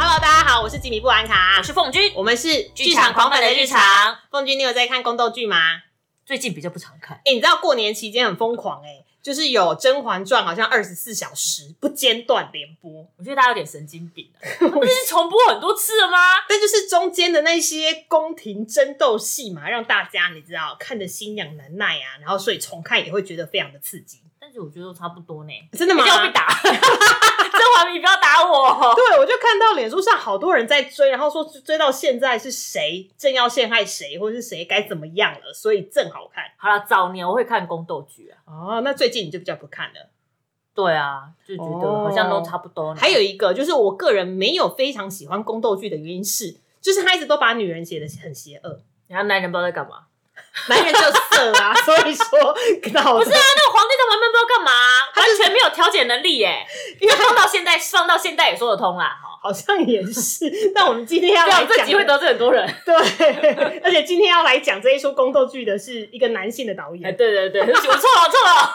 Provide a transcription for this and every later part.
Hello，大家好，我是吉米布兰卡，我是凤君，我们是剧场狂粉的日常。凤君，你有在看宫斗剧吗？最近比较不常看。哎、你知道过年期间很疯狂哎、就是有《甄嬛传》好像二十四小时不间断连播，我觉得大家有点神经病了，不是重播很多次了吗？但就是中间的那些宫廷争斗戏嘛，让大家你知道看得心痒难耐啊，然后所以重看也会觉得非常的刺激。但是我觉得都差不多呢。真的吗？要被打，甄嬛你不要打我。对，我就看到脸书上好多人在追，然后说追到现在是谁正要陷害谁，或者是谁该怎么样了，所以正好看。好了，早年我会看宫斗剧啊。哦，那最近你就比较不看了。对啊，就觉得好像都差不多呢。还有一个就是我个人没有非常喜欢宫斗剧的原因是，就是他一直都把女人写的很邪恶，然后男人不知道在干嘛。男人就色啊，所以说脑不是啊，那个皇帝在旁边不知道干嘛，他完全没有调解能力耶。因为放到现在，放到现在也说得通啦。哈，好像也是。那我们今天要对啊，来讲这集会得罪很多人。对，而且今天要来讲这一出宫斗剧的是一个男性的导哎，演。对对对，对我错了，我错了。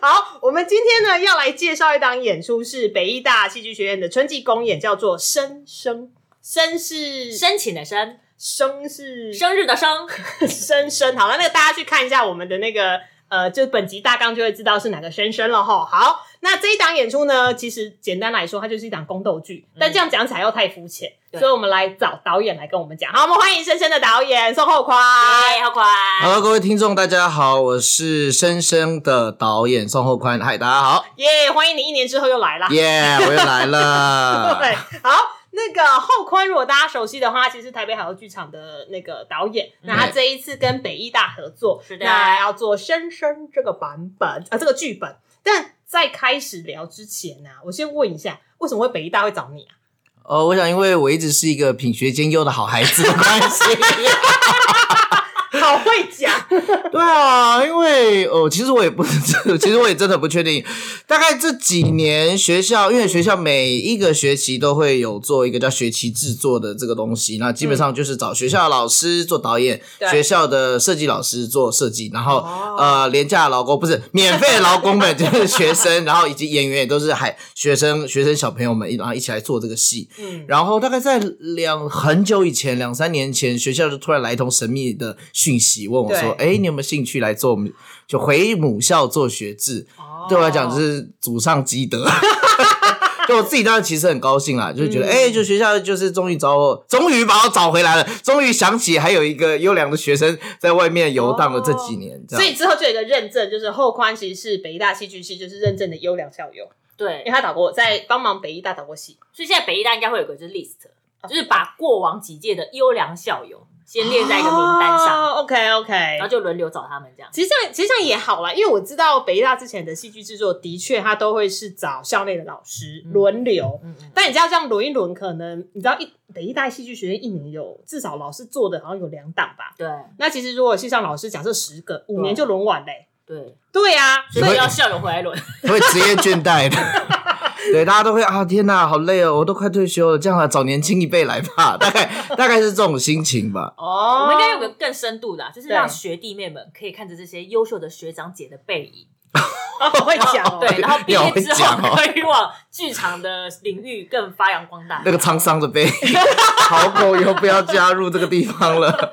好，我们今天呢要来介绍一档演出，是北艺大戏剧学院的春季公演，叫做《生生》。生是深情的申，生是生日的生，生生。好了，那个大家去看一下我们的那个呃，就本集大纲就会知道是哪个生生了哈。好，那这一档演出呢，其实简单来说，它就是一档宫斗剧，但这样讲起来又太肤浅，对所以我们来找导演来跟我们讲。好，我们欢迎生生的导演宋厚宽。哎，好快。Hello，各位听众，大家好，我是生生的导演宋厚宽。嗨，大家好，耶欢迎你一年之后又来啦。耶、我又来了。对，好，那个后坤，如果大家熟悉的话，其实是台北海鸥剧场的那个导演。那他这一次跟北艺大合作，是的那要做《生生》这个版本啊，这个剧本。但在开始聊之前呢、我先问一下，为什么会北艺大会找你啊？哦，我想因为我一直是一个品学兼优的好孩子的关系。好会讲，对啊，因为哦，其实我也不是，其实我也真的不确定。大概这几年学校，因为学校每一个学期都会有做一个叫学期制作的这个东西，那基本上就是找学校的老师做导演，对学校的设计老师做设计，然后、哦呃廉价劳工不是免费劳工们 就是学生，然后以及演员也都是还学生学生小朋友们，然后一起来做这个戏。嗯，然后大概在两很久以前，两三年前，学校就突然来一通神秘的讯息，问我说：“对哎，你有没有兴趣来做我们就回母校做学制？”哦对我来讲，就是祖上积德。就我自己当然其实很高兴啦，就是觉得嗯哎、就学校就是终于找我，终于把我找回来了，终于想起还有一个优良的学生在外面游荡了这几年，这样。所以之后就有一个认证，就是后宽其实是北艺大戏剧系，就是认证的优良校友，对因为，他导过，在帮忙北医大导过戏。所以现在北医大应该会有个就是 list，就是把过往几届的优良校友先列在一个名单上，哦、OK OK，然后就轮流找他们这样。其实这样，其实这样也好啦，因为我知道北艺大之前的戏剧制作的确，他都会是找校内的老师嗯轮流。嗯嗯，但你知道这样轮一轮，可能你知道一北一大戏剧学院一年有至少老师做的好像有两档吧。对那其实如果系上老师假设十个，五年就轮完嘞、对，对啊，所以要校友回来轮。会职业倦怠的。对，大家都会啊，天哪，好累哦，我都快退休了，这样啊，找年轻一辈来吧，大概大概是这种心情吧。哦我们应该有个更深度的啊、就是让对学弟妹们可以看着这些优秀的学长姐的背影，我 会讲哦，对，然后毕业之后讲哦可以往剧场的领域更发扬光大。那个沧桑的背影，好狗以后不要加入这个地方了。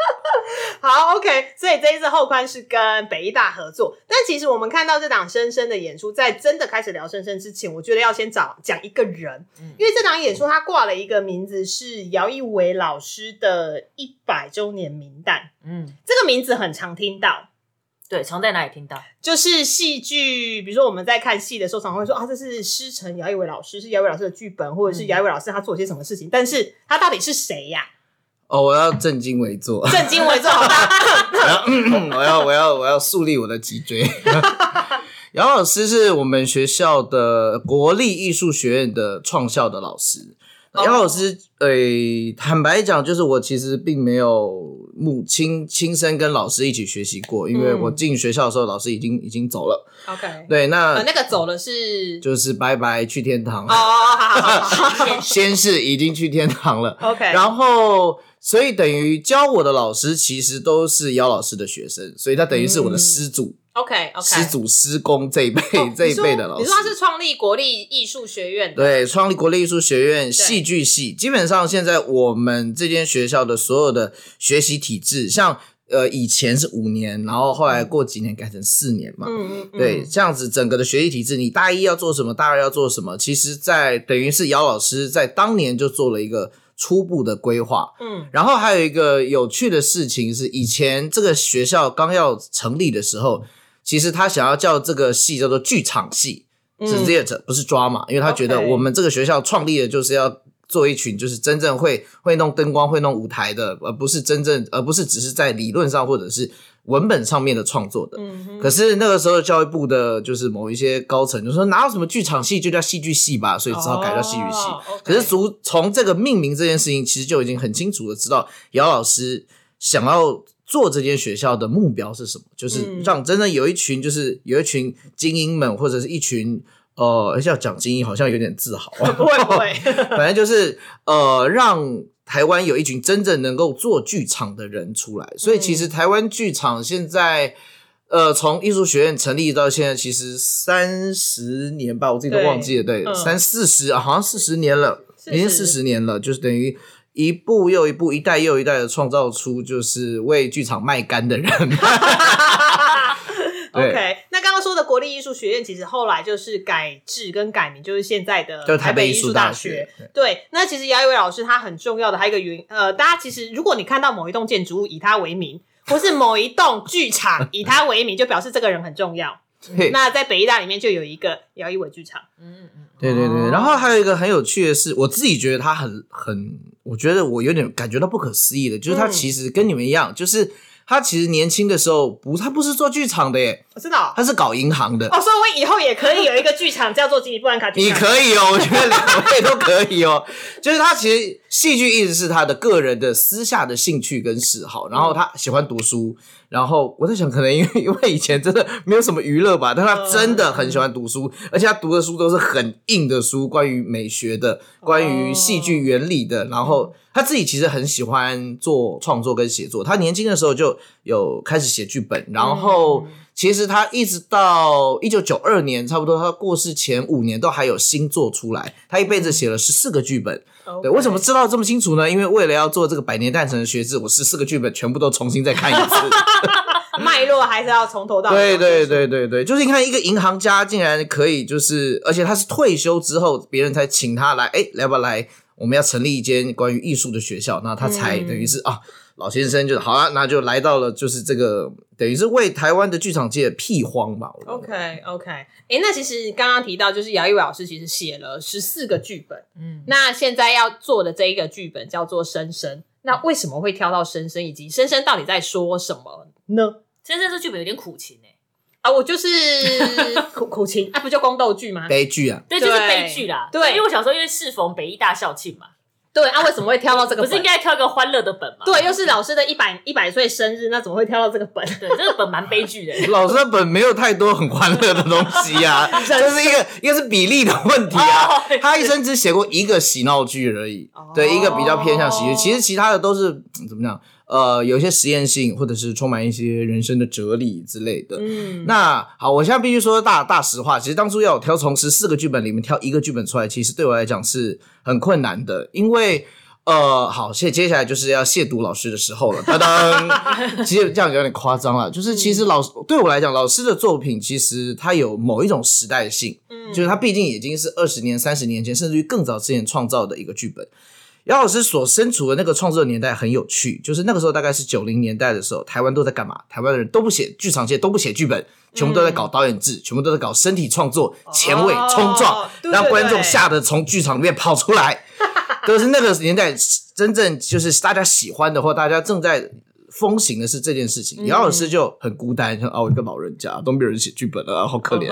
好，OK，所以这一次后宽是跟北艺大合作，但其实我们看到这档深深的演出，在真的开始聊深深之前，我觉得要先找讲一个人，嗯。因为这档演出它挂了一个名字是姚一伟老师的一百周年名单，嗯，这个名字很常听到。对，常在哪里听到？就是戏剧，比如说我们在看戏的时候，常常会说啊，这是师承姚一伟老师，是姚一伟老师的剧本，或者是嗯。姚一伟老师他做了些什么事情，但是他到底是谁呀、哦，我要正襟危坐，正襟危坐，好吧？我要我要我要我要树立我的脊椎。姚老师是我们学校的国立艺术学院的创校的老师。哦姚老师，呃、坦白讲，就是我其实并没有母亲亲身跟老师一起学习过，因为嗯我进学校的时候，老师已经已经走了。OK，对，那、呃，那个走了是就是拜拜去天堂。哦哦，哦好好好 先是已经去天堂了，，OK，然后所以等于教我的老师其实都是姚老师的学生，所以他等于是我的师祖、OK OK，师祖师公这一辈、这一辈的老师。哦你说他是创立国立艺术学院的，对，创立国立艺术学院戏剧系，基本上现在我们这间学校的所有的学习体制，像呃以前是五年，然后后来过几年改成四年嘛。嗯嗯嗯，对，这样子整个的学习体制，你大一要做什么，大二要做什么，其实在等于是姚老师在当年就做了一个初步的规划。嗯。然后还有一个有趣的事情是，以前这个学校刚要成立的时候，其实他想要叫这个系叫做剧场系，是嗯 theater，不是 drama，因为他觉得我们这个学校创立的就是要做一群就是真正会会弄灯光、会弄舞台的，而不是真正，而不是只是在理论上或者是文本上面的创作的。嗯可是那个时候教育部的就是某一些高层就说哪有什么剧场戏就叫戏剧系吧，所以只好改叫戏剧系。可是从从这个命名这件事情，其实就已经很清楚的知道姚老师想要做这间学校的目标是什么，就是嗯让真的有一群就是有一群精英们，或者是一群呃要讲精英好像有点自豪啊，不会不会，反正就是呃，让台湾有一群真正能够做剧场的人出来。所以其嗯实台湾剧场现在。呃，从艺术学院成立到现在，其实三十年吧，我自己都忘记了，对，嗯三四十啊，好像四十年了，已经四十年了，就是等于一步又一步，一代又一代的创造出就是为剧场卖肝的人。对 OK，国立艺术学院，其实后来就是改制跟改名，就是现在的就台北北艺艺术大学学。对，那其实姚一伟老师他很重要的还有一个原呃，大家其实如果你看到某一栋建筑物以他为名，或是某一栋剧场以他为名，就表示这个人很重要。嘿那在北艺大里面就有一个姚一伟剧场，嗯嗯，对对对，哦。然后还有一个很有趣的是，我自己觉得他很很，我觉得我有点感觉到不可思议的，就是他嗯。其实跟你们一样，就是他其实年轻的时候不，他不是做剧场的耶，我知道。他是搞银行的。哦，所以我以后也可以有一个剧场叫做吉米布兰卡剧 你。可以哦，我觉得两位都可以哦。就是他其实戏剧一直是他的个人的私下的兴趣跟嗜好，然后他喜欢读书，然后我在想，可能因为 因为以前真的没有什么娱乐吧，但他真的很喜欢读书，而且他读的书都是很硬的书，关于美学的，关于戏剧原理的，然后他自己其实很喜欢做创作跟写作，他年轻的时候就有开始写剧本，然后。其实他一直到一九九二年，差不多他过世前五年都还有新作出来。他一辈子写了十四个剧本。对，为什么知道这么清楚呢？因为为了要做这个百年诞辰的学制，我十四个剧本全部都重新再看一次。脉络还是要从头到尾？对对对对对，就是你看一个银行家竟然可以，就是而且他是退休之后，别人才请他来，哎，来不来？我们要成立一间关于艺术的学校，那他才嗯等于是、啊，老先生就好啊，那就来到了就是这个等于是为台湾的剧场界辟荒吧。OK OK，哎、那其实刚刚提到，就是姚一伟老师其实写了十四个剧本，嗯，那现在要做的这一个剧本叫做《深深》，那为什么会挑到《深深》，以及《深深》到底在说什么呢？深深这剧本有点苦情哎，啊，我就是 苦苦情啊，不就宫斗剧吗？悲剧啊，对，就是悲剧啦。对因为我小时候因为适逢北艺大校庆嘛，对啊，为什么会挑到这个本？不是应该挑个欢乐的本吗？对，又是老师的一百一百岁生日，那怎么会挑到这个本？对，这个本蛮悲剧的。老师的本没有太多很欢乐的东西呀、啊，这是一个一个是比例的问题啊。哦他一生只写过一个喜闹剧而已，哦对，一个比较偏向喜剧，其实其他的都是嗯怎么讲？呃，有一些实验性，或者是充满一些人生的哲理之类的。嗯，那好，我现在必须说大大实话，其实当初要我挑从十四个剧本里面挑一个剧本出来，其实对我来讲是很困难的，因为呃，好，接接下来就是要亵渎老师的时候了，当当。其实这样有点夸张了，就是其实老师对我来讲，老师的作品其实它有某一种时代性，嗯就是它毕竟已经是二十年、三十年前，甚至于更早之前创造的一个剧本。姚老师所身处的那个创作年代很有趣，就是那个时候大概是九零年代的时候，台湾都在干嘛？台湾的人都不写剧场界都不写剧本，全部都在搞导演制，全部都在搞身体创作、前卫冲撞，让观众吓得从剧场里面跑出来。都是那个年代真正就是大家喜欢的，或大家正在风行的是这件事嗯情。姚老师就很孤单，像啊，我一个老人家都没有人写剧本了，啊 好可怜。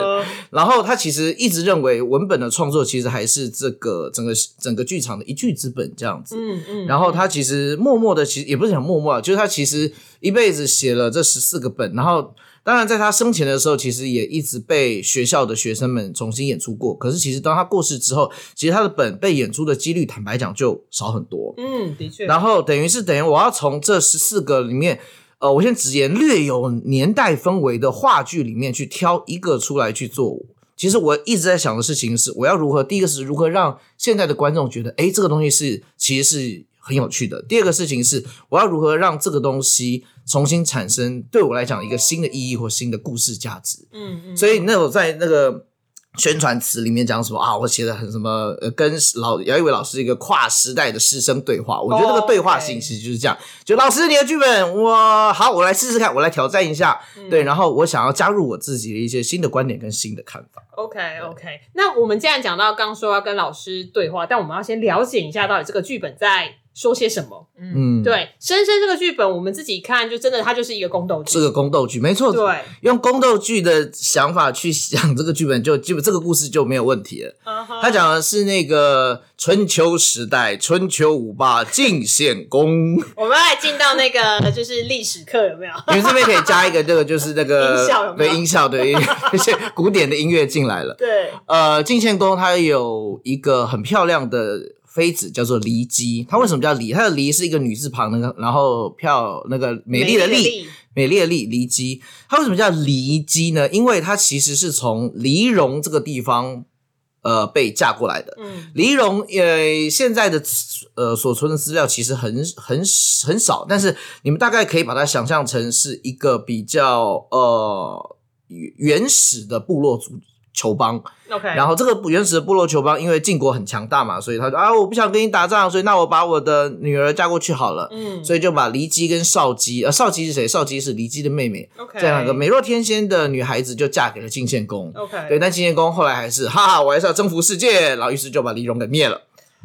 然后他其实一直认为文本的创作其实还是这个整个整个剧场的一剧之本这样子。嗯嗯，然后他其实默默的，其实也不是想默默啊，就是他其实一辈子写了这十四个本，然后当然在他生前的时候，其实也一直被学校的学生们重新演出过。可是其实当他过世之后，其实他的本被演出的几率，坦白讲就少很多。嗯，的确，然后等于是等于我要从这十四个里面，呃，我先直言略有年代氛围的话剧里面去挑一个出来去做。其实我一直在想的事情是，我要如何？第一个是如何让现在的观众觉得，哎，这个东西是其实是很有趣的。第二个事情是，我要如何让这个东西重新产生对我来讲一个新的意义或新的故事价值。嗯嗯，所以那我在那个宣传词里面讲什么啊，我写的很什么，呃，跟老姚一伟老师一个跨时代的师生对话，我觉得那个对话性其实就是这样。就老师，你的剧本，我好，我来试试看，我来挑战一下，对，然后我想要加入我自己的一些新的观点跟新的看法。OK OK，那我们既然讲到刚说要跟老师对话，但我们要先了解一下到底这个剧本在说些什么。嗯，，对，《深深》这个剧本，我们自己看就真的它就是一个宫斗剧。是个宫斗剧没错，对，用宫斗剧的想法去想这个剧本，就基本这个故事就没有问题了。他讲的是那个春秋时代，春秋五霸晋献公。我们来进到那个 就是历史课有没有？你们这边可以加一个这个，就是那个音效有没有对音效，对一些古典的音乐进来了。对，呃，晋献公他有一个很漂亮的妃子，叫做骊姬。她为什么叫骊？她的骊是一个女字旁，那个然后漂那个美丽的丽，美丽的丽，骊姬。她为什么叫骊姬呢？因为她其实是从黎戎这个地方呃被嫁过来的。嗯黎戎呃，现在的呃所存的资料其实很很很少，但是你们大概可以把它想象成是一个比较呃原始的部落族酋邦。，OK，然后这个原始的部落球邦因为晋国很强大嘛，所以他说啊，我不想跟你打仗，所以那我把我的女儿嫁过去好了。嗯，所以就把骊姬跟少姬，呃，少姬是谁？少姬是骊姬的妹妹，OK 这两个美若天仙的女孩子就嫁给了晋献公。OK，对，但晋献公后来还是哈哈，我还是要征服世界，然后于是就把黎戎给灭了。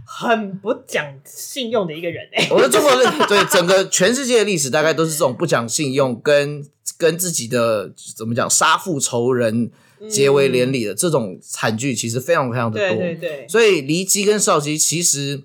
很不讲信用的一个人哎、我的中国人对整个全世界的历史大概都是这种不讲信用跟跟自己的怎么讲杀父仇人结为连理的、这种惨剧，其实非常非常的多。对对对，所以骊姬跟少姬其实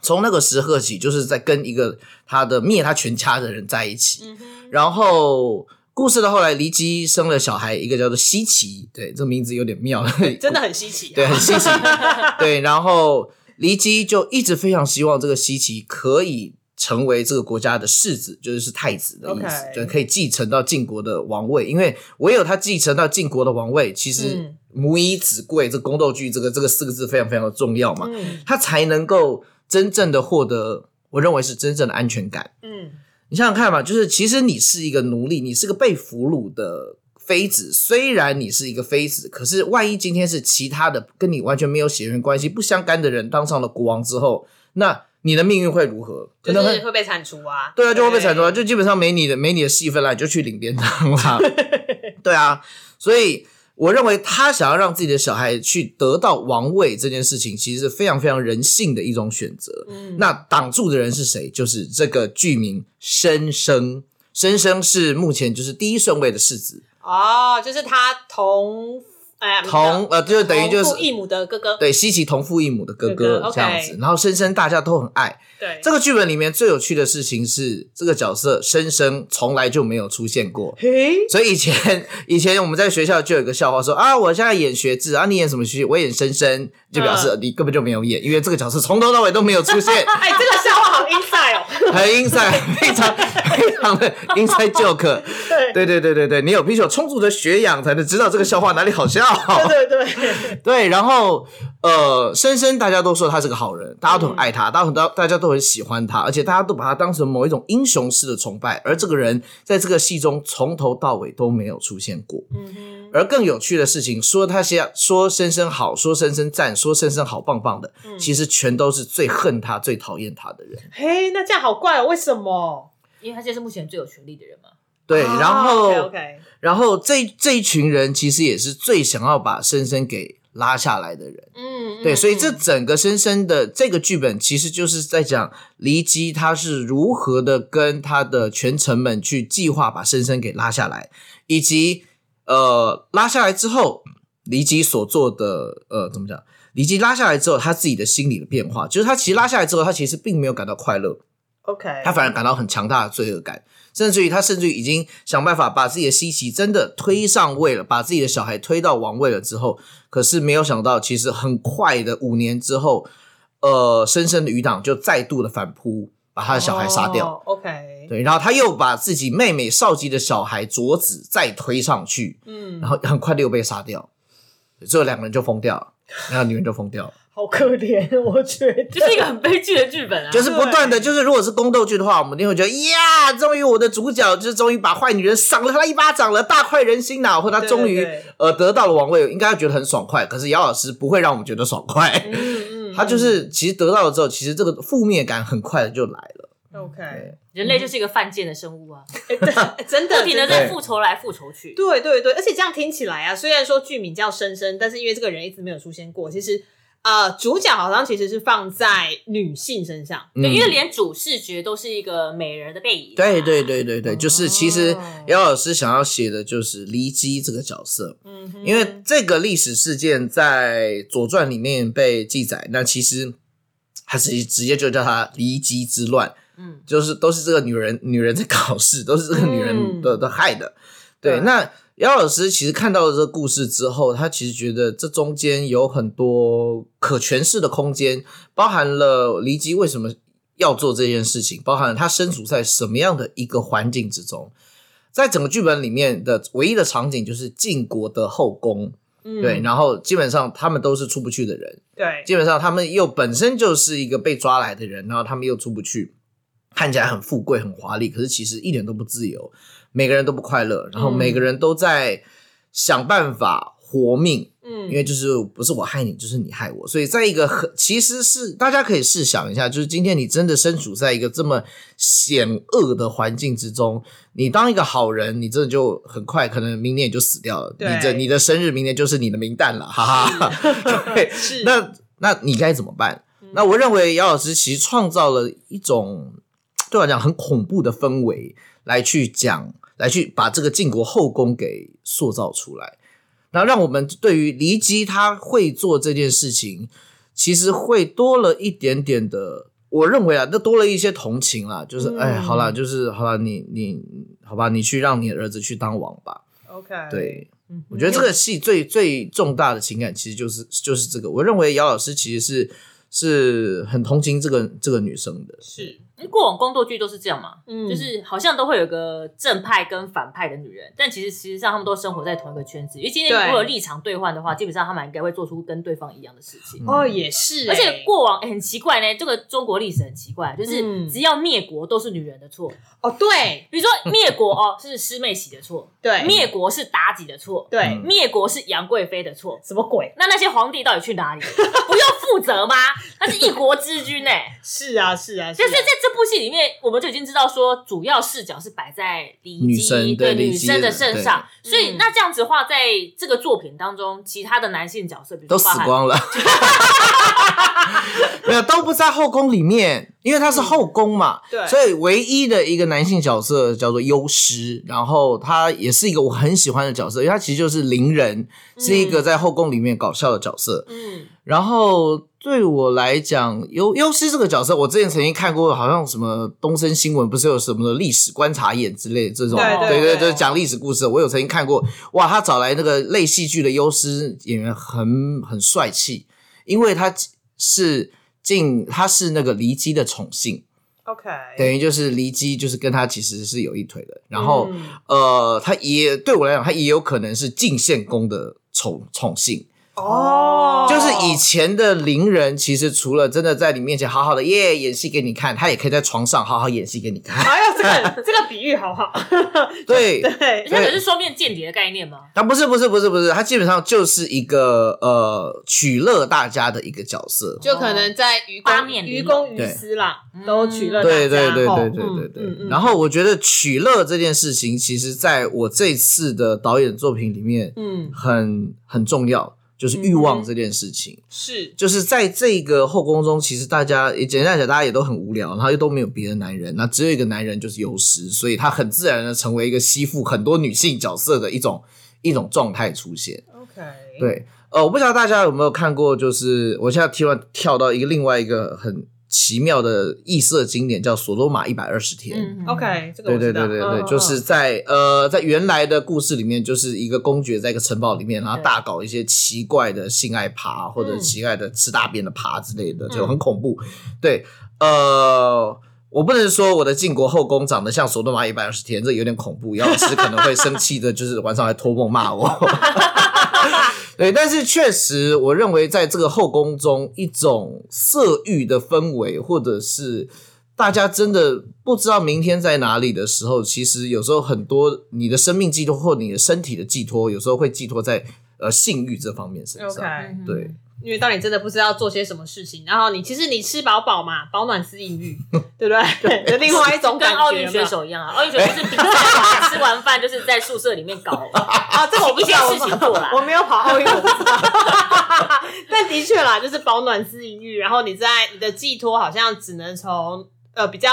从那个时刻起，就是在跟一个他的灭他全家的人在一起。嗯，然后故事的后来，骊姬生了小孩，一个叫做西岐，对，这名字有点妙，真的很稀奇、啊，对，很稀奇。对，然后骊姬就一直非常希望这个西岐可以成为这个国家的世子，就是是太子的意思就可以继承到晋国的王位。因为唯有他继承到晋国的王位，其实嗯母以子贵，这宫斗剧这个这个四个字非常非常的重要嘛，嗯他才能够真正的获得，我认为是真正的安全感。嗯你想想看嘛，就是其实你是一个奴隶，你是个被俘虏的妃子。虽然你是一个妃子，可是万一今天是其他的跟你完全没有血缘关系、不相干的人当上了国王之后，那你的命运会如何？可就能会是会被铲除啊，对啊，就会被铲除啊，就基本上没你的没你的戏份了，你就去领便当啦。对啊，所以我认为他想要让自己的小孩去得到王位这件事情，其实是非常非常人性的一种选择。嗯，那挡住的人是谁？就是这个剧名申生。申生是目前就是第一顺位的世子，哦，就是他同哎同呃，就是等于就是同父异母的哥哥，对西奇同父异母的哥哥这样子。然后深深大家都很爱。对，这个剧本里面最有趣的事情是，这个角色深深从来就没有出现过。嘿，所以以前以前我们在学校就有一个笑话说啊，我现在演学制啊，你演什么学？我演深深，就表示你根本就没有演，因为这个角色从头到尾都没有出现。哎，这个 inside 哦，很 inside，非常非常的 inside joke。对对对对对对，你有必须有充足的学养，才能知道这个笑话哪里好笑。对对对，对，然后呃，深深大家都说他是个好人，大家都很爱他，大家很大家都很喜欢他，而且大家都把他当成某一种英雄式的崇拜。而这个人在这个戏中从头到尾都没有出现过。嗯哼，而更有趣的事情，说他些说深深好，说深深赞，说深深好棒棒的，其实全都是最恨他、最讨厌他的人。嘿，那这样好怪哦，为什么？因为他现在是目前最有权力的人嘛。对，哦然后 OK，然后这这一群人其实也是最想要把深深给拉下来的人。嗯对，所以这嗯整个深深的这个剧本，其实就是在讲黎基他是如何的跟他的权臣们去计划把深深给拉下来，以及呃拉下来之后，黎基所做的呃怎么讲？黎基拉下来之后，他自己的心理的变化，就是他其实拉下来之后，他其实并没有感到快乐，OK，他反而感到很强大的罪恶感，甚至于他甚至于已经想办法把自己的西岐真的推上位了，把自己的小孩推到王位了之后，可是没有想到，其实很快的五年之后，呃，深深的余党就再度的反扑，把他的小孩杀掉。哦 OK，，对，然后他又把自己妹妹少吉的小孩卓子再推上去，嗯，然后很快的又被杀掉，最后两个人就疯掉了，然后女人就疯掉了。好可怜，我觉得就是一个很悲剧的剧本啊。就是不断的，就是如果是宫斗剧的话，我们一定会觉得呀，终于我的主角就是终于把坏女人赏了他一巴掌了，大快人心呐、或者他终于对对对呃得到了王位，应该会觉得很爽快。可是姚老师不会让我们觉得爽快，嗯嗯，他就是其实得到了之后，其实这个负面感很快的就来了。OK，人类就是一个犯贱的生物啊，真的 不停的真在复仇来复仇去。对对对，而且这样听起来啊，虽然说剧名叫深深，但是因为这个人一直没有出现过，其实呃，主角好像其实是放在女性身上。对，嗯因为连主视觉都是一个美人的背影。对对对对对，就是其实哦姚老师想要写的就是黎基这个角色，嗯哼，因为这个历史事件在《左传》里面被记载，那其实他直接直接就叫他离姬之乱，嗯，就是都是这个女人女人在搞事，都是这个女人的、嗯。的害的。对，对。那姚老师其实看到了这个故事之后，他其实觉得这中间有很多可诠释的空间，包含了离姬为什么要做这件事情，包含了他身处在什么样的一个环境之中。在整个剧本里面的唯一的场景就是晋国的后宫，嗯。对，然后基本上他们都是出不去的人，对。基本上他们又本身就是一个被抓来的人，然后他们又出不去，看起来很富贵、很华丽，可是其实一点都不自由，每个人都不快乐，然后嗯每个人都在想办法活命，嗯，因为就是不是我害你，就是你害我，所以在一个很其实是大家可以试想一下，就是今天你真的身处在一个这么险恶的环境之中，你当一个好人，你真的就很快可能明年也就死掉了，对你这你的生日明年就是你的名旦了，哈哈。对，那那你该怎么办？那我认为姚老师其实创造了一种对我来讲很恐怖的氛围，来去讲，来去把这个晋国后宫给塑造出来，然后让我们对于骊姬他会做这件事情，其实会多了一点点的。我认为啊，那多了一些同情啦，就是、嗯哎，好啦，就是好啦，你你好吧，你去让你的儿子去当王吧。OK，对，嗯，我觉得这个戏最最重大的情感其实就是就是这个。我认为姚老师其实是是很同情这个这个女生的。是过往宫斗剧都是这样嘛，嗯就是好像都会有个正派跟反派的女人，但其实实际上他们都生活在同一个圈子。因为今天如果有立场兑换的话，基本上他们应该会做出跟对方一样的事情。哦，也是欸，而且过往、欸很奇怪呢，这个中国历史很奇怪，就是嗯只要灭国都是女人的错。哦，对 比如说灭国哦是师妹喜的错，对灭国是妲己的错，对嗯灭国是杨贵妃的错。什么鬼？那那些皇帝到底去哪里？不用负责吗？他是一国之君呢、是啊，是啊，就是啊在这部戏里面，我们就已经知道说，主要视角是摆在李女生姬对对女生的身上，所以嗯那这样子的话，在这个作品当中，其他的男性角色，比如都死光了，没有都不在后宫里面，因为他是后宫嘛，对。所以唯一的一个男性角色叫做优师，然后他也是一个我很喜欢的角色，因为他其实就是伶人，是一个在后宫里面搞笑的角色。嗯，然后对我来讲，优优师这个角色，我之前曾经看过，好像什么东森新闻不是有什么历史观察眼之类的这种，对对对就是讲历史故事。我有曾经看过，哇，他找来那个类戏剧的优师演员很很帅气，因为他是进他是那个骊姬的宠幸，OK，等于就是骊姬就是跟他其实是有一腿的，然后、嗯呃，他也对我来讲，他也有可能是晋献公的宠宠幸。哦，就是以前的伶人，其实除了真的在你面前好好的耶演戏给你看，他也可以在床上好好演戏给你看。哎呀，这个 这个比喻好好，对，对，它可是双面间谍的概念吗？他不是不是不是不是，他基本上就是一个呃取乐大家的一个角色。就可能在愚公八面玲愚公于私啦，都取乐大家对对对对对对对。嗯嗯嗯然后我觉得取乐这件事情，其实在我这次的导演作品里面，嗯很很重要。就是欲望这件事情。是就是在这个后宫中，其实大家也简单讲，大家也都很无聊，然后又都没有别的男人，那只有一个男人就是优势，所以他很自然的成为一个吸附很多女性角色的一种一种状态出现。OK，，对，呃，我不知道大家有没有看过，就是我现在突然跳到一个另外一个很奇妙的异色经典，叫《索多玛一百二十天》。嗯 OK，这个对对对对对，嗯就是在呃，在原来的故事里面，就是一个公爵在一个城堡里面，然后大搞一些奇怪的性爱爬或者奇怪的吃大便的爬之类的，就很恐怖。对，呃，我不能说我的晋国后宫长得像索多玛一百二十天，这有点恐怖，姚老师可能会生气的，就是晚上还托梦骂我。对，但是确实，我认为在这个后宫中，一种色欲的氛围，或者是大家真的不知道明天在哪里的时候，其实有时候很多你的生命寄托或你的身体的寄托，有时候会寄托在呃性欲这方面身上。对，因为当你真的不知道做些什么事情，然后你其实你吃饱饱嘛，饱暖思淫欲，对不对？的 另外一种跟感觉奥运选手一样啊，奥运选手就是比赛完 吃完饭就是在宿舍里面搞 啊，这个我不知道，一些事情做啦我没有跑奥运，我不知道。但的确啦，就是保暖思淫欲，然后你在你的寄托好像只能从呃比较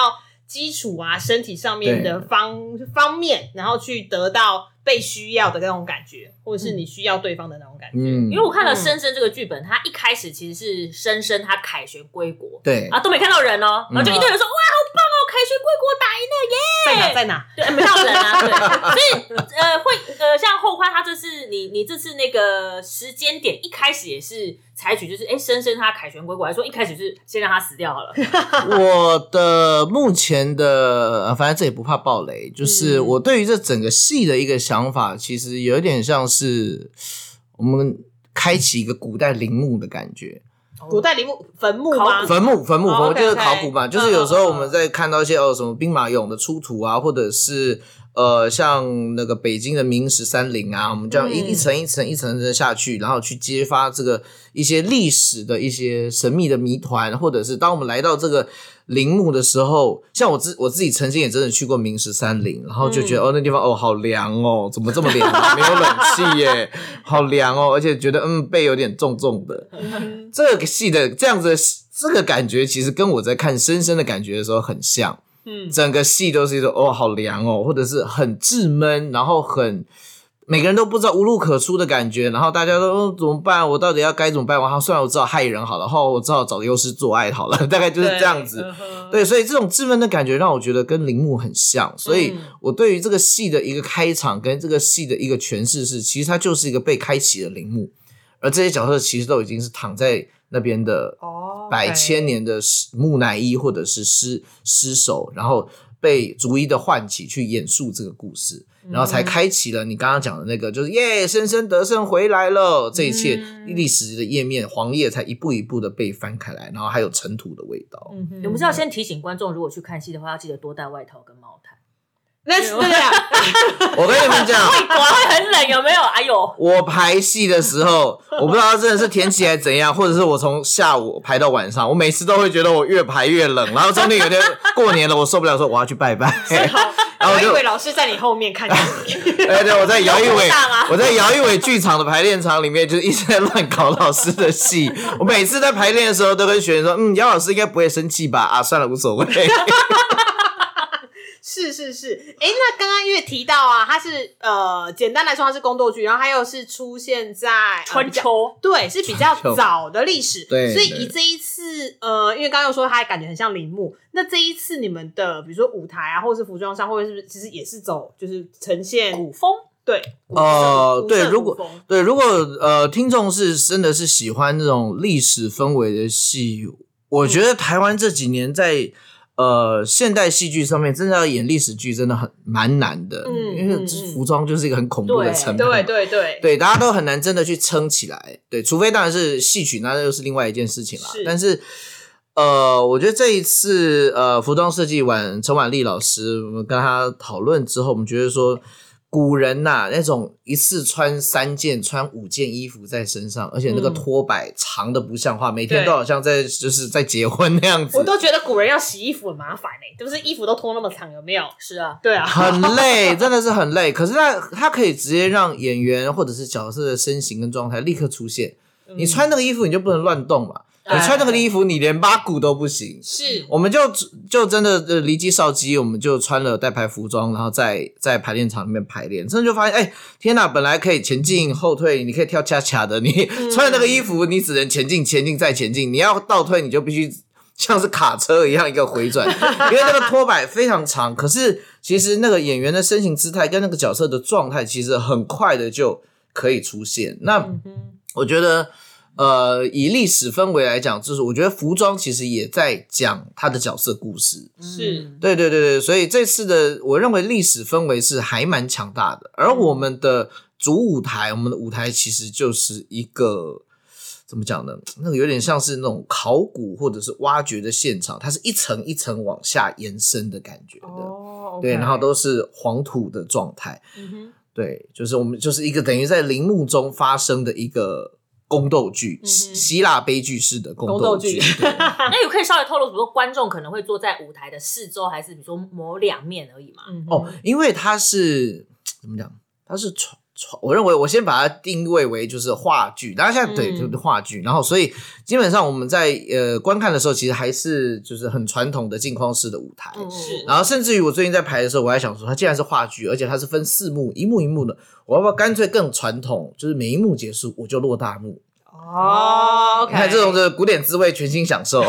基础啊身体上面的方方面，然后去得到被需要的那种感觉，或者是你需要对方的那种感觉。嗯。因为我看了《深深》这个剧本，他一开始其实是深深他凯旋归国，对。啊都没看到人哦，然后就一堆人说哇好棒哦，凯旋归国打赢了耶！在哪在哪？对，没到人啊，对，所以呃会呃像后宽他这次你你这次那个时间点一开始也是采取就是哎深深他凯旋归国来说，一开始是先让他死掉好了，我的目前的，呃反正这也不怕暴雷，就是嗯我对于这整个戏的一个想法，其实有一点像是我们开启一个古代陵墓的感觉。古代陵墓坟墓吗？坟墓，坟墓，哦坟墓就是考古嘛，就是有时候我们在看到一些哦什么兵马俑的出土啊，或者是呃像那个北京的明十三陵啊，我们这样一嗯。一层一层一层的下去，然后去揭发这个一些历史的一些神秘的谜团，或者是当我们来到这个陵墓的时候，像我自我自己曾经也真的去过明十三陵，然后就觉得、哦那地方哦好凉哦，怎么这么凉、啊，没有冷气耶，好凉哦，而且觉得嗯背有点重重的。这个戏的这样子的这个感觉，其实跟我在看《深深》的感觉的时候很像。嗯，整个戏都是一种哦，好凉哦，或者是很滞闷，然后很每个人都不知道无路可出的感觉，然后大家都、哦、怎么办？我到底要该怎么办？我好，虽然我知道害人好了，后我只好找优师做爱好了，大概就是这样子。对，所以这种质问的感觉让我觉得跟铃木很像，所以嗯我对于这个戏的一个开场跟这个戏的一个诠释是，其实它就是一个被开启的铃木，而这些角色其实都已经是躺在那边的哦百千年的木乃伊或者是尸尸首，然后被逐一的唤起去演述这个故事，然后才开启了你刚刚讲的那个，就是耶，深深得胜回来了，这一切嗯。历史的页面黄页才一步一步的被翻开来，然后还有尘土的味道。嗯哼。你们是要先提醒观众，如果去看戏的话，要记得多带外套跟毛毯，那是对啊，我跟你们讲，果然会很冷，有没有？哎呦，我排戏的时候，我不知道真的是天气还是怎样，或者是我从下午排到晚上，我每次都会觉得我越排越冷，然后中间有天过年了，我受不了，说我要去拜拜 然后我就我以为老师在你后面看着你。哎，对，我在姚一伟我在姚一伟剧场的排练场里面，就是一直在乱搞老师的戏。我每次在排练的时候，都跟学员说：“嗯，姚老师应该不会生气吧？啊，算了，无所谓。是是是，哎，那刚刚因为提到啊，它是呃，简单来说它是宫斗剧，然后它又是出现在呃春秋。对，是比较早的历史，所以以这一次，呃，因为刚刚又说它感觉很像陵墓，那这一次你们的比如说舞台啊，或者是服装上，或者是不是其实也是走就是呈现古风，对，呃对如果对，如果呃听众是真的是喜欢这种历史氛围的戏，我觉得台湾这几年在呃现代戏剧上面，真的要演历史剧，真的很蛮难的，嗯因为服装就是一个很恐怖的对成本嘛。对对对对，大家都很难真的去撑起来。对，除非当然是戏曲，那又是另外一件事情啦是。但是，呃，我觉得这一次呃，服装设计完陈婉丽老师，我们跟他讨论之后，我们觉得说，古人呐、那种一次穿三件、穿五件衣服在身上，而且那个嗯拖摆长的不像话，每天都好像在就是在结婚那样子我，都觉得古人要洗衣服很麻烦哎、就是衣服都拖那么长，有没有？是啊，对啊，很累，真的是很累。可是他他可以直接让演员或者是角色的身形跟状态立刻出现。你穿那个衣服你就不能乱动嘛，你哎穿那个衣服你连八股都不行。是我们就就真的呃离机少机，我们就穿了代牌服装，然后在在排练场里面排练，真的就发现，哎、天哪！本来可以前进后退，你可以跳恰恰的，你 穿了那个衣服，你只能前进前进再前进，你要倒退，你就必须像是卡车一样一个回转，因为那个拖摆非常长。可是其实那个演员的身形姿态跟那个角色的状态，其实很快的就可以出现。那我觉得，呃，以历史氛围来讲，就是我觉得服装其实也在讲他的角色故事。是嗯对对对对，所以这次的我认为历史氛围是还蛮强大的，而我们的主舞台，我们的舞台其实就是一个。怎么讲呢？那个有点像是那种考古或者是挖掘的现场，它是一层一层往下延伸的感觉的。哦对，然后都是黄土的状态。嗯哼对，就是我们就是一个等于在陵墓中发生的一个宫斗剧，嗯希希腊悲剧式的宫宫斗斗剧。那有可以稍微透露，比如说观众可能会坐在舞台的四周，还是比如说某两面而已嘛？嗯哦，因为它是怎么讲？它是传传，我认为我先把它定位为就是话剧，大家现在对嗯就是话剧，然后所以基本上我们在呃观看的时候，其实还是就是很传统的镜框式的舞台。嗯是然后甚至于我最近在排的时候，我还想说，它既然是话剧，而且它是分四幕，一幕一幕的，我要不要干脆更传统，就是每一幕结束我就落大幕？哦，OK，你看这种的古典滋味，全新享受。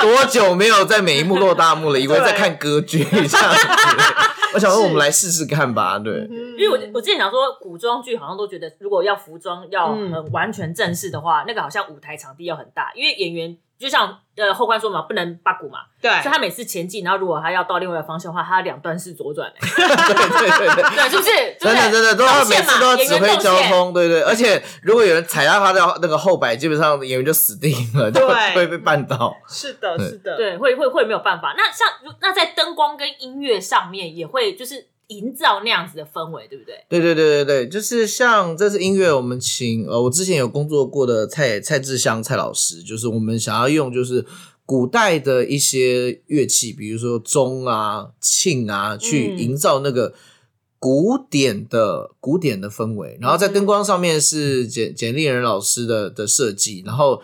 多久没有在每一幕落大幕了？以为在看歌剧这样子。我想说，我们来试试看吧。对，嗯因为我我之前想说，古装剧好像都觉得，如果要服装要嗯。很完全正式的话，那个好像舞台场地要很大，因为演员就像呃后官说嘛，不能八股嘛，对所以他每次前进，然后如果他要到另外一个方向的话，他两段是左转、欸，对对对对。对，是不是？真的真的都要每次都要指挥交。通，对对，而且如果有人踩到他的那个后摆，基本上演员就死定了，就对会被绊倒。是的，是的，对，会会会没有办法。那像那在灯光跟音乐上面也会就是营造那样子的氛围，对不对？对对对对对，就是像这次音乐，我们请呃，我之前有工作过的蔡蔡志香蔡老师，就是我们想要用就是古代的一些乐器，比如说钟啊、磬啊，去营造那个古典的古典的氛围。然后在灯光上面是简简丽人老师的的设计，然后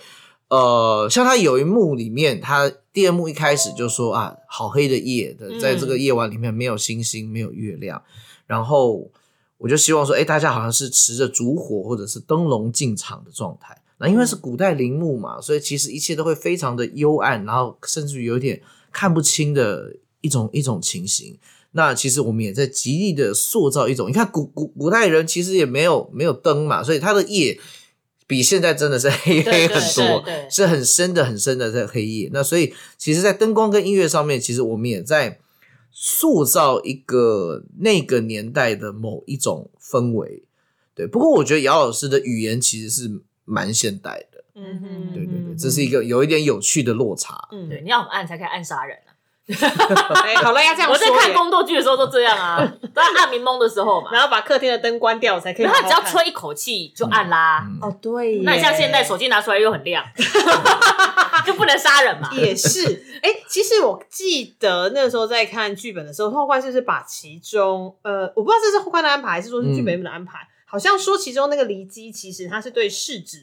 呃，像他有一幕里面，他第二幕一开始就说啊，好黑的夜的，在这个夜晚里面没有星星，没有月亮，然后我就希望说，哎，大家好像是持着烛火或者是灯笼进场的状态。那因为是古代陵墓嘛，所以其实一切都会非常的幽暗，然后甚至于有点看不清的一种一种情形。那其实我们也在极力的塑造一种，你看古古古代人其实也没有没有灯嘛，所以他的夜比现在真的是黑黑很多，对对是很深的很深的在黑夜。那所以其实，在灯光跟音乐上面，其实我们也在塑造一个那个年代的某一种氛围。对，不过我觉得姚老师的语言其实是蛮现代的。嗯哼，对对对，这是一个有一点有趣的落差。嗯对，你要很暗才可以暗杀人啊！哎，好了，要这样我在看宫斗剧的时候都这样啊，都在暗明蒙的时候嘛。然后把客厅的灯关掉才可以然后好好看。他只要吹一口气就暗啦。嗯哦，对耶，那你像现在手机拿出来又很亮，就不能杀人嘛？也是，哎、其实我记得那时候在看剧本的时候，后冠就是把其中，呃，我不知道这是后冠的安排，还是说是剧本里面的安排，好像说其中那个离姬其实它是对世子，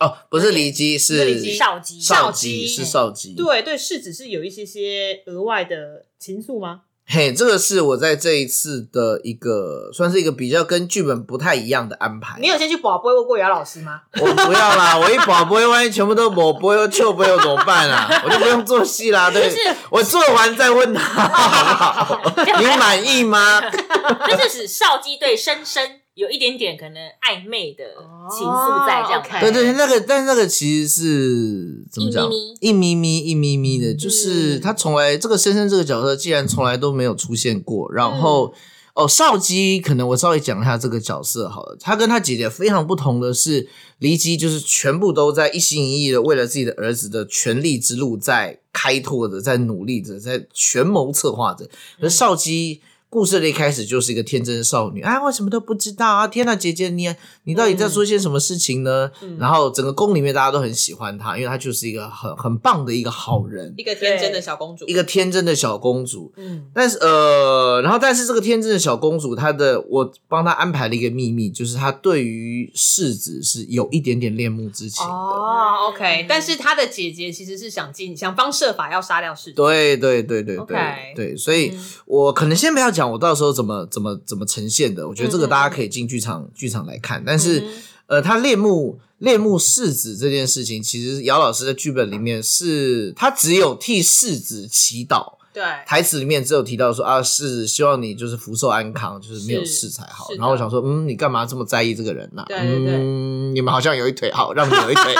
哦，不是离姬，是少姬，少姬姬，是少姬。对对是只是有一些些额外的情愫吗？嘿，这个是我在这一次的一个算是一个比较跟剧本不太一样的安排。你有先去宝播问过姚老师吗？我不要啦，我一保不会，万一全部都我不会又糗不会又怎么办啊？我就不用做戏啦。对，我做完再问他好不好？你满意吗？这是指少姬对深深有一点点可能暧昧的情愫在这样子。哦，OK 对对，那个，但那个其实是怎么讲？一咪咪一咪咪的，就是嗯他从来这个深深这个角色，既然从来都没有出现过，然后。哦，少基可能我稍微讲一下这个角色好了。他跟他姐姐非常不同的是，黎基就是全部都在一心一意的为了自己的儿子的权力之路在开拓着，在努力着，在权谋策划着。而少姬故事的一开始就是一个天真少女，哎，我什么都不知道啊！天呐，姐姐你你到底在说些什么事情呢？然后整个宫里面大家都很喜欢她，因为她就是一个很很棒的一个好人，一个天真的小公主，一个天真的小公主。嗯，但是呃，然后但是这个天真的小公主，她的我帮她安排了一个秘密，就是她对于世子是有一点点恋慕之情的。哦，OK，但是她的姐姐其实是想尽想方设法要杀掉世子。对对对对对对，所以我可能先不要讲我到时候怎么怎么怎么呈现的，我觉得这个大家可以进剧场剧场来看。但是呃，他恋慕恋慕世子这件事情，其实姚老师的剧本里面是他只有替世子祈祷。对，台词里面只有提到说啊，是希望你就是福寿安康，就是没有事才好。然后我想说，嗯，你干嘛这么在意这个人呢、对对对。嗯，你们好像有一腿好，让你有一腿，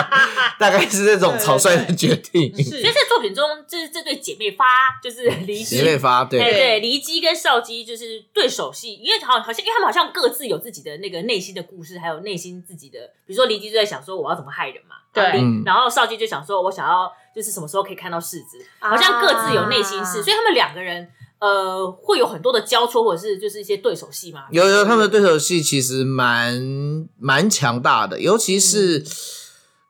大概是这种草率的决定。是。所以在作品中，这这对姐妹发就是离 姬姐妹发对。哎对对，离姬跟少姬就是对手戏，因为好好像因为他们好像各自有自己的那个内心的故事，还有内心自己的，比如说离姬就在想说我要怎么害人嘛，对。然后少姬就想说我想要就是什么时候可以看到世子，好像各自有内心事，啊所以他们两个人呃会有很多的交错，或者是就是一些对手戏嘛。有有，他们的对手戏其实蛮蛮强大的，尤其是、嗯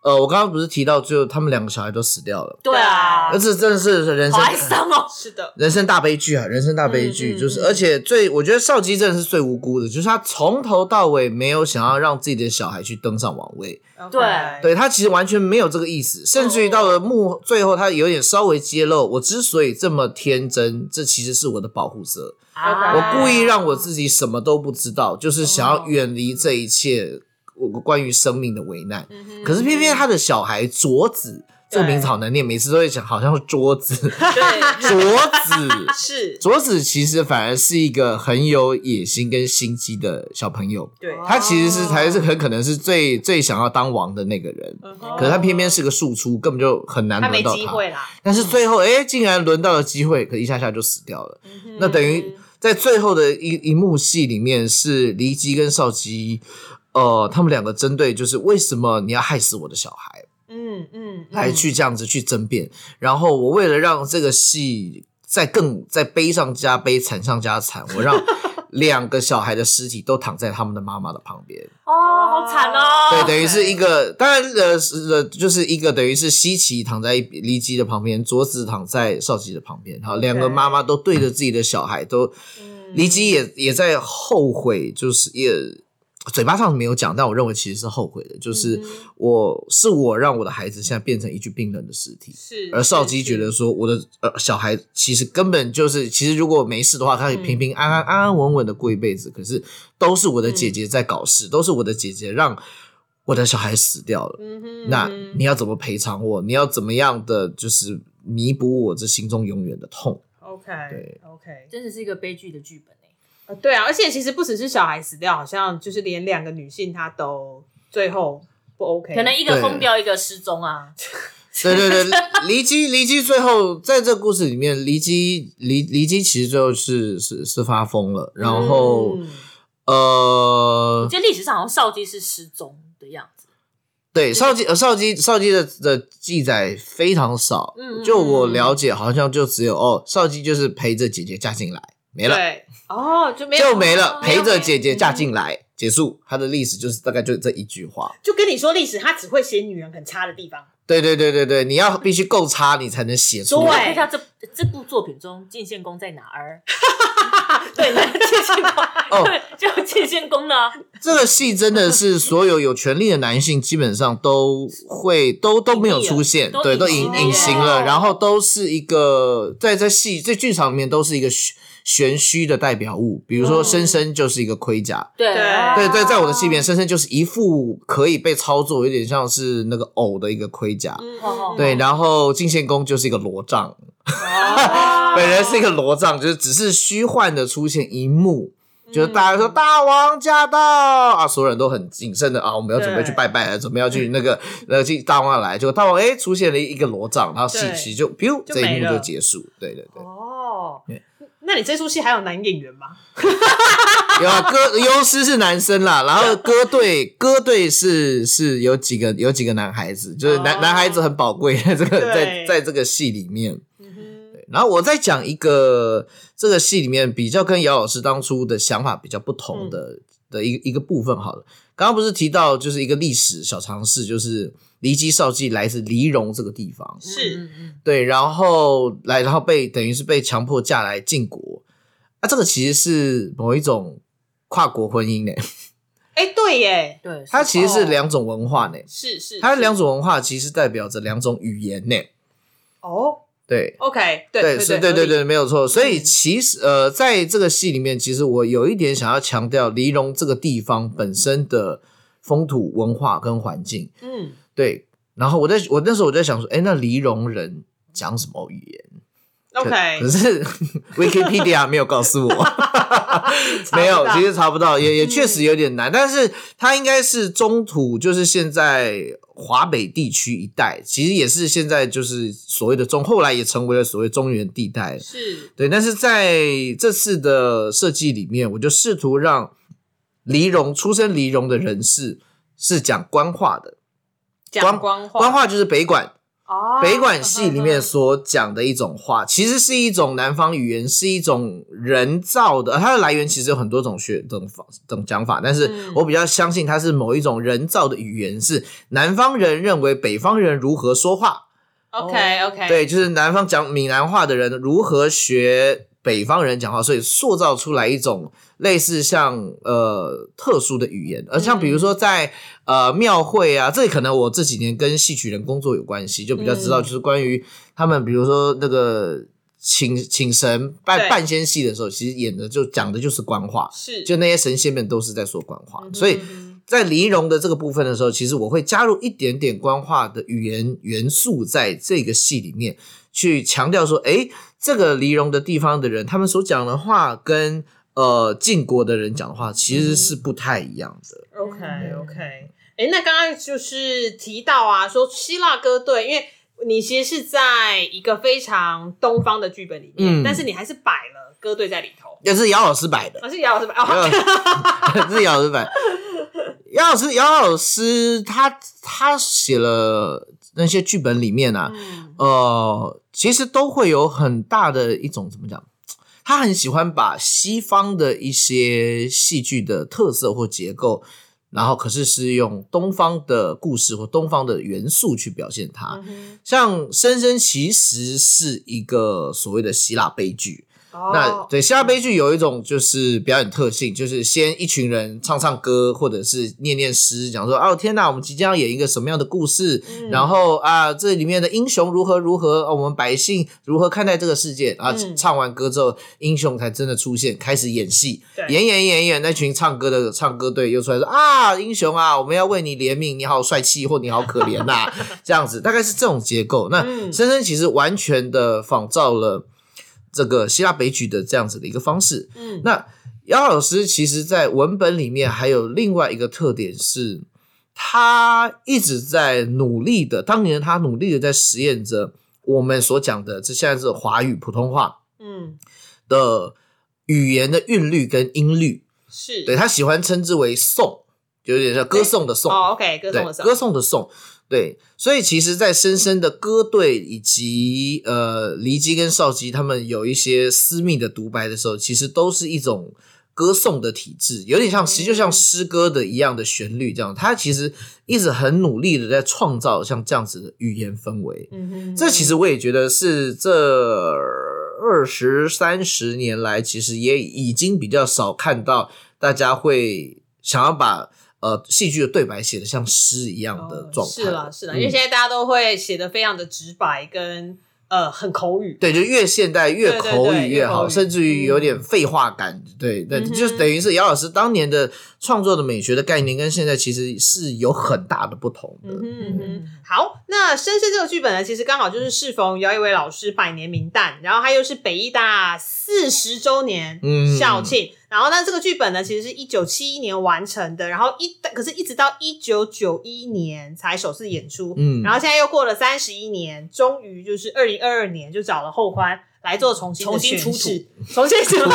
呃，我刚刚不是提到，就他们两个小孩都死掉了，对啊。而，且真的是人好生哀伤哦。是的，人生大悲剧啊，人生大悲剧，嗯嗯就是，嗯而且最，我觉得少基真的是最无辜的，就是他从头到尾没有想要让自己的小孩去登上王位，对。对他其实完全没有这个意思，甚至于到了幕最后，他有点稍微揭露，我之所以这么天真，这其实是我的保护色，啊我故意让我自己什么都不知道，就是想要远离这一切我关于生命的危难。嗯可是偏偏他的小孩卓子，这个名字好难念，每次都会讲好像是桌子，对，卓子。是，卓子其实反而是一个很有野心跟心机的小朋友，对，他其实是才是很可能是最最想要当王的那个人，嗯可是他偏偏是个庶出，根本就很难他没轮到他。机会啦，但是最后，哎，竟然轮到了机会，可一下下就死掉了。嗯那等于在最后的一一幕戏里面，是黎姬跟少姬，呃，他们两个针对就是为什么你要害死我的小孩，嗯嗯，嗯来去这样子去争辩。然后我为了让这个戏再更在悲上加悲、惨上加惨，我让 两个小孩的尸体都躺在他们的妈妈的旁边。哦，好惨哦。对，等于是一个，当然呃是呃，就是一个等于是西奇躺在黎基的旁边，卓子躺在少奇的旁边，好，两个妈妈都对着自己的小孩，都黎基也也在后悔，就是也嘴巴上没有讲，但我认为其实是后悔的，就是我是我让我的孩子现在变成一具冰冷的尸体。是，而少基觉得说，我的呃小孩其实根本就是，其实如果没事的话，他可以平平安安、安安稳稳的过一辈子。可是都是我的姐姐在搞事，都是我的姐姐让我的小孩死掉了。嗯哼那嗯哼你要怎么赔偿我？你要怎么样的就是弥补我这心中永远的痛？OK 对 OK，真的是一个悲剧的剧本哎。呃对啊，而且其实不只是小孩死掉，好像就是连两个女性她都最后不 OK，可能一个疯掉，一个失踪啊。对对对，离姬离姬最后在这故事里面，离姬离离姬其实最后是是是发疯了，然后、嗯呃我，记得历史上好像少姬是失踪的样子。对，少姬呃少姬少姬的的记载非常少，嗯就我了解，好像就只有哦，少姬就是陪着姐姐嫁进来，没了，对哦，就就没了，哦陪着姐姐嫁嗯进来，结束，他的历史就是大概就这一句话。就跟你说历史，他只会写女人很差的地方。对对对对对，你要必须够差，你才能写出来。看一下这这部作品中晋献公在哪儿？对，那晋献公哦，就晋献公呢？这个戏真的是所有有权利的男性基本上都会都都没有出现，都对，都隐隐形了然后都是一个在在戏在剧场里面都是一个玄玄虚的代表物，比如说嗯。深深就是一个盔甲。对。对。对对，在我的戏里面，深深就是一副可以被操作，有点像是那个偶的一个盔甲。对，然后晋献公就是一个罗帐，哦。本人是一个罗帐，就是只是虚幻的出现一幕，就是大家说嗯。大王驾到啊，所有人都很谨慎的啊，我们要准备去拜拜了，准备要去那个呃，去大王要来，结果大王哎出现了一个罗帐，然后戏对。其实就 biu 就这一幕就结束，对对对，哦。对，那你这出戏还有男演员吗？有啊，歌优师是男生啦，然后歌队歌队是是有几个有几个男孩子，就是男、哦。男孩子很宝贵的这个在对。在这个戏里面，然后我再讲一个这个戏里面比较跟姚老师当初的想法比较不同的、的一个一个部分。好了，刚刚不是提到就是一个历史小常识，就是骊姬少季来自黎戎这个地方，是。对，然后来，然后被等于是被强迫嫁来晋国，啊，这个其实是某一种跨国婚姻呢，哎，对耶，对，它其实是哦两种文化呢，是是，它是两种文化其实代表着两种语言呢，哦。对。，OK，对对，是，对，对，对，没有错。所以嗯其实，呃，在这个戏里面，其实我有一点想要强调黎戎这个地方本身的风土文化跟环境。嗯，对，然后我在我那时候我在想说，哎，那黎荣人讲什么语言？OK，可是 Wikipedia 没有告诉我，没有，其实查不到，也也确实有点难。但是它应该是中土，就是现在华北地区一带，其实也是现在就是所谓的中，后来也成为了所谓中原地带。是对，但是在这次的设计里面，我就试图让黎荣出身黎荣的人士是讲官话的，讲官话，官话就是北管。哦，北管系里面嗯所讲的一种话，其实是一种南方语言，是一种人造的。呃它的来源其实有很多种学等方等讲法，但是嗯我比较相信它是某一种人造的语言，是南方人认为北方人如何说话。OK OK，对，就是南方讲闽南话的人如何学北方人讲话，所以塑造出来一种类似像呃特殊的语言。而像比如说在、呃庙会啊，这可能我这几年跟戏曲人工作有关系，就比较知道嗯。就是关于他们，比如说那个请请神办对。半仙戏的时候，其实演的就讲的就是官话，是。就那些神仙们都是在说官话，嗯所以。在黎荣的这个部分的时候，其实我会加入一点点官话的语言元素在这个戏里面，去强调说，哎，这个黎荣的地方的人，他们所讲的话跟呃晋国的人讲的话其实是不太一样的。OK OK，哎，那刚刚就是提到啊，说希腊歌队，因为你其实是在一个非常东方的剧本里面，嗯但是你还是摆了歌队在里头，也是姚老师摆的，啊是姚老师摆哦，是姚老师摆。姚老师，姚老师他他写了那些剧本里面啊，嗯呃，其实都会有很大的一种怎么讲？他很喜欢把西方的一些戏剧的特色或结构，然后可是是用东方的故事或东方的元素去表现它。嗯像《深深》其实是一个所谓的希腊悲剧，那哦对希腊悲剧有一种就是表演特性，就是先一群人唱唱歌，或者是念念诗，讲说哦天哪，我们即将要演一个什么样的故事，嗯然后啊这里面的英雄如何如何，啊我们百姓如何看待这个世界啊？嗯唱完歌之后，英雄才真的出现，开始演戏，演演演演，那群唱歌的唱歌队又出来说啊英雄啊，我们要为你怜悯，你好帅气或你好可怜呐、这样子大概是这种结构。那嗯深深其实完全的仿照了。这个希腊悲剧的这样子的一个方式。嗯。那姚老师其实在文本里面还有另外一个特点是，他一直在努力的，当年他努力的在实验着我们所讲的这现在是华语普通话嗯。的语言的韵律跟音律，是。对他喜欢称之为颂，就有点像歌颂的颂。哦 OK 歌颂的颂。歌颂的颂，对，所以其实，在深深的歌队以及呃黎基跟少基他们有一些私密的独白的时候，其实都是一种歌颂的体制，有点像，其实就像诗歌的一样的旋律这样。他其实一直很努力的在创造像这样子的语言氛围。嗯哼这其实我也觉得是这二十三十年来，其实也已经比较少看到大家会想要把呃戏剧的对白写的像诗一样的状态、哦是了是了，嗯因为现在大家都会写的非常的直白跟呃很口语，对，就越现代越口语越好，甚至于有点废话感。对，对，就等于是姚老师当年的创作的美学的概念，跟现在其实是有很大的不同的。嗯哼嗯，好，那《深深》这个剧本呢，其实刚好就是适逢姚一伟老师百年名旦，然后他又是北医大四十周年嗯。校庆，然后呢，这个剧本呢，其实是一九七一年完成的，然后一可是一直到一九九一年才首次演出，嗯。然后现在又过了三十一年，终于就是二零二二年就找了后宽来做重新 重新出土，重新出土。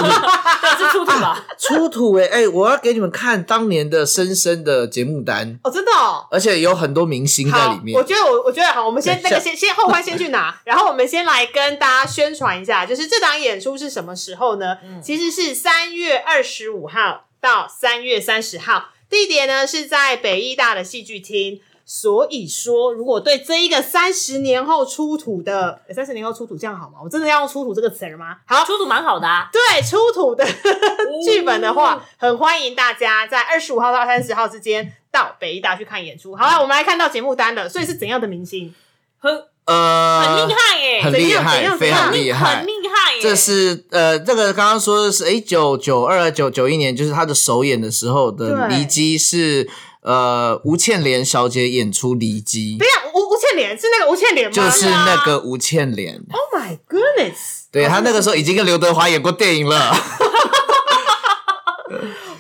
这是出土吧？出土哎、哎、我要给你们看当年的深深的节目单，哦，真的哦。而且有很多明星在好里，面我。觉得我我觉得好，我们先 那个先先后欢先去拿，然后我们先来跟大家宣传一下，就是这档演出是什么时候呢？嗯其实是三月二十五号到三月三十号，地点呢是在北艺大的戏剧厅。所以说，如果对这一个三十年后出土的三十年后出土这样好吗？我真的要用“出土”这个词儿吗？好，出土蛮好的啊。对出土的 剧本的话，很欢迎大家在二十五号到三十号之间到北艺大去看演出。好了，我们来看到节目单了，所以是怎样的明星？很呃，很厉害耶，很厉害，非常厉害很。厉害耶。这是呃，这个刚刚说的是，一九九二九九一年，就是他的首演的时候的对离机是呃吴倩莲小姐演出离机等，一下，吴吴倩莲是那个吴倩莲吗？就是那个吴倩莲。Oh my goodness！对他那个时候已经跟刘德华演过电影了，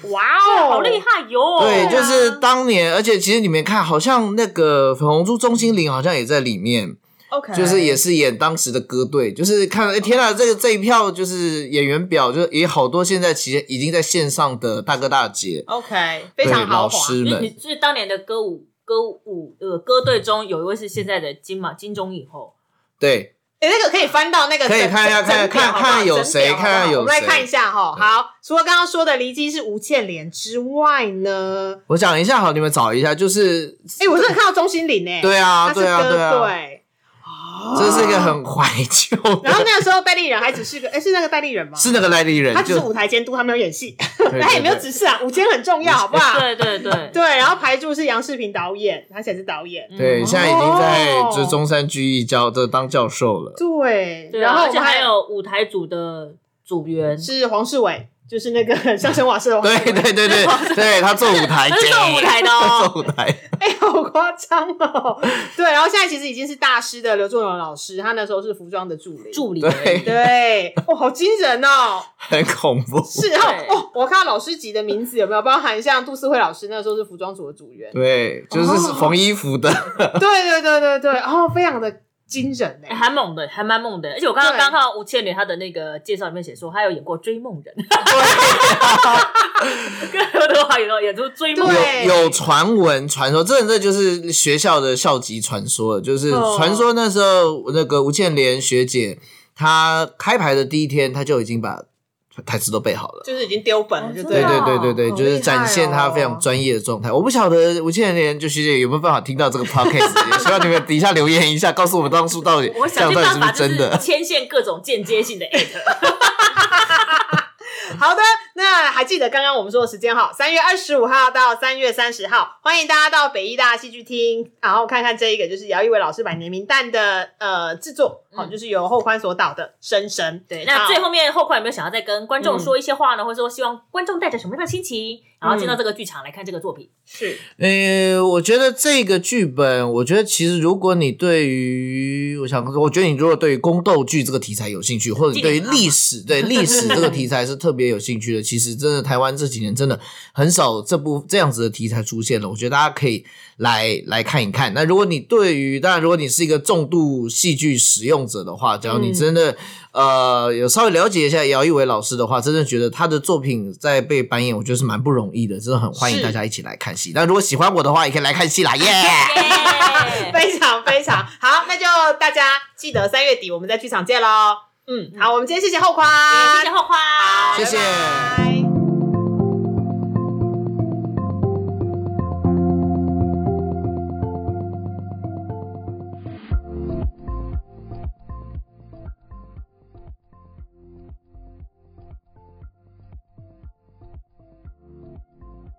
哇哦，好厉！害哟。对，啊就是当年，而且其实你们看，好像那个粉红猪钟欣凌好像也在里面，OK，就是也是演当时的歌队，就是看，哎、天啊，这个这一票就是演员表，就也好多现在其实已经在线上的大哥大姐，OK，非常好老豪华。师们。就是当年的歌舞歌舞呃歌队中有一位是现在的金马金钟影后，对，哎，那个可以翻到那个可以看一下看看看有谁好好？看看有我们来看一下哈。好，除了刚刚说的黎姬是吴倩莲之外呢，我讲一下好，你们找一下，就是哎，我真的看到钟欣凌哎，对啊，对啊，对啊，队。这是一个很怀旧然后，那个时候戴立人还只是个，哎，是那个戴立人吗？是那个戴立人，他只是舞台监督，他没有演戏，对他也没有对指示啊。舞监很重要，好不好？对对对，对，然后排柱是杨世平导演，他现在是导演。对，嗯现在已经在哦就中山剧艺教这当教授了。对，然后我们还有舞台组的组员，是黄世伟，就是那个 相声瓦舍的黄对。对对对 对，他做舞台，他是做舞台的哦做舞台。哎、好夸张哦！对，然后现在其实已经是大师的刘仲荣老师，他那时候是服装的助理。助理对而已，对，哦，好惊人哦！很恐怖。是，然后哦，我看到老师级的名字有没有包含像杜思慧老师那时候是服装组的组员？对，就是哦缝衣服的。对对对对对，哦，非常的惊人哎哎。还猛的，还蛮猛的。而且我刚刚对刚看到吴倩莲她的那个介绍里面写说，她有演过《追梦人》，跟刘德华有演出《追梦人》。有有传闻传说，这这就是学校的校级传说了，就是哦传说那时候那个吴倩莲学姐，她开牌的第一天，她就已经把台词都背好了。就是已经丢本了，就哦对对了。对对对对，就是展现他非常专业的状态。我不晓得吴倩莲就学姐有没有办法听到这个 podcast，也希望你们底下留言一下，告诉我们当初到底我想到底是不是真的是。牵线各种间接性的 at。好的，那还记得刚刚我们说的时间哈，三月二十五号到三月三十号，欢迎大家到北医大戏剧厅，然后看看这一个就是姚一伟老师百年名旦的呃制作，好、嗯就是由后宽所导的《深深》。对，那最后面后宽有没有想要再跟观众嗯说一些话呢？或者说希望观众带着什么样的心情，然后进到这个剧场来看这个作品？是呃，我觉得这个剧本，我觉得其实如果你对于，我想说，我觉得你如果对于宫斗剧这个题材有兴趣，或者对于历史 对历史这个题材是特别有兴趣的，其实真的台湾这几年真的很少这部这样子的题材出现了。我觉得大家可以来来看一看。那如果你对于，当然如果你是一个重度戏剧使用者的话，只要你嗯。真的、呃有稍微了解一下姚一伟老师的话，真的觉得他的作品在被扮演，我觉得是蛮不容易的，真的很欢迎大家一起来看戏。那如果喜欢我的话，也可以来看戏啦，耶、耶！非常非常。好，那就大家记得三月底我们在剧场见喽。嗯，好，我们今天谢谢后宽，谢谢后宽，谢谢。拜拜